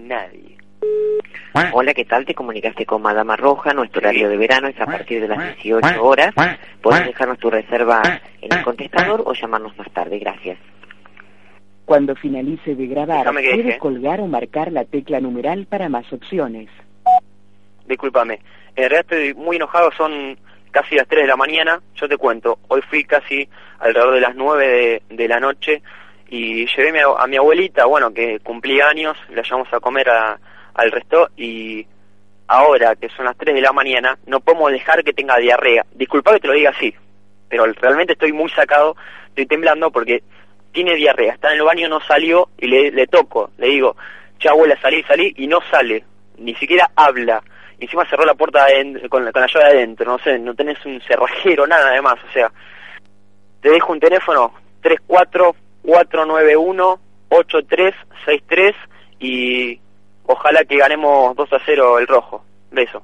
nadie. Hola, ¿qué tal? Te comunicaste con Madama Roja. Nuestro horario de verano es a partir de las 18 horas. Puedes dejarnos tu reserva en el contestador o llamarnos más tarde. Gracias. Cuando finalice de grabar, puede colgar o marcar la tecla numeral para más opciones. Discúlpame. En realidad estoy muy enojado, son casi las 3 de la mañana. Yo te cuento, hoy fui casi alrededor de las 9 de, de la noche y llevé a mi abuelita, bueno, que cumplía años, la llevamos a comer a- al resto y ahora que son las 3 de la mañana no podemos dejar que tenga diarrea. Disculpa que te lo diga así, pero realmente estoy muy sacado, estoy temblando porque tiene diarrea, está en el baño, no salió y le, le toco, le digo, che abuela, salí, salí y no sale, ni siquiera habla. Encima cerró la puerta aden- con, la, con la llave adentro, no sé, no tenés un cerrajero, nada además, o sea, te dejo un teléfono 34491-8363 y ojalá que ganemos 2 a 0 el rojo. Beso.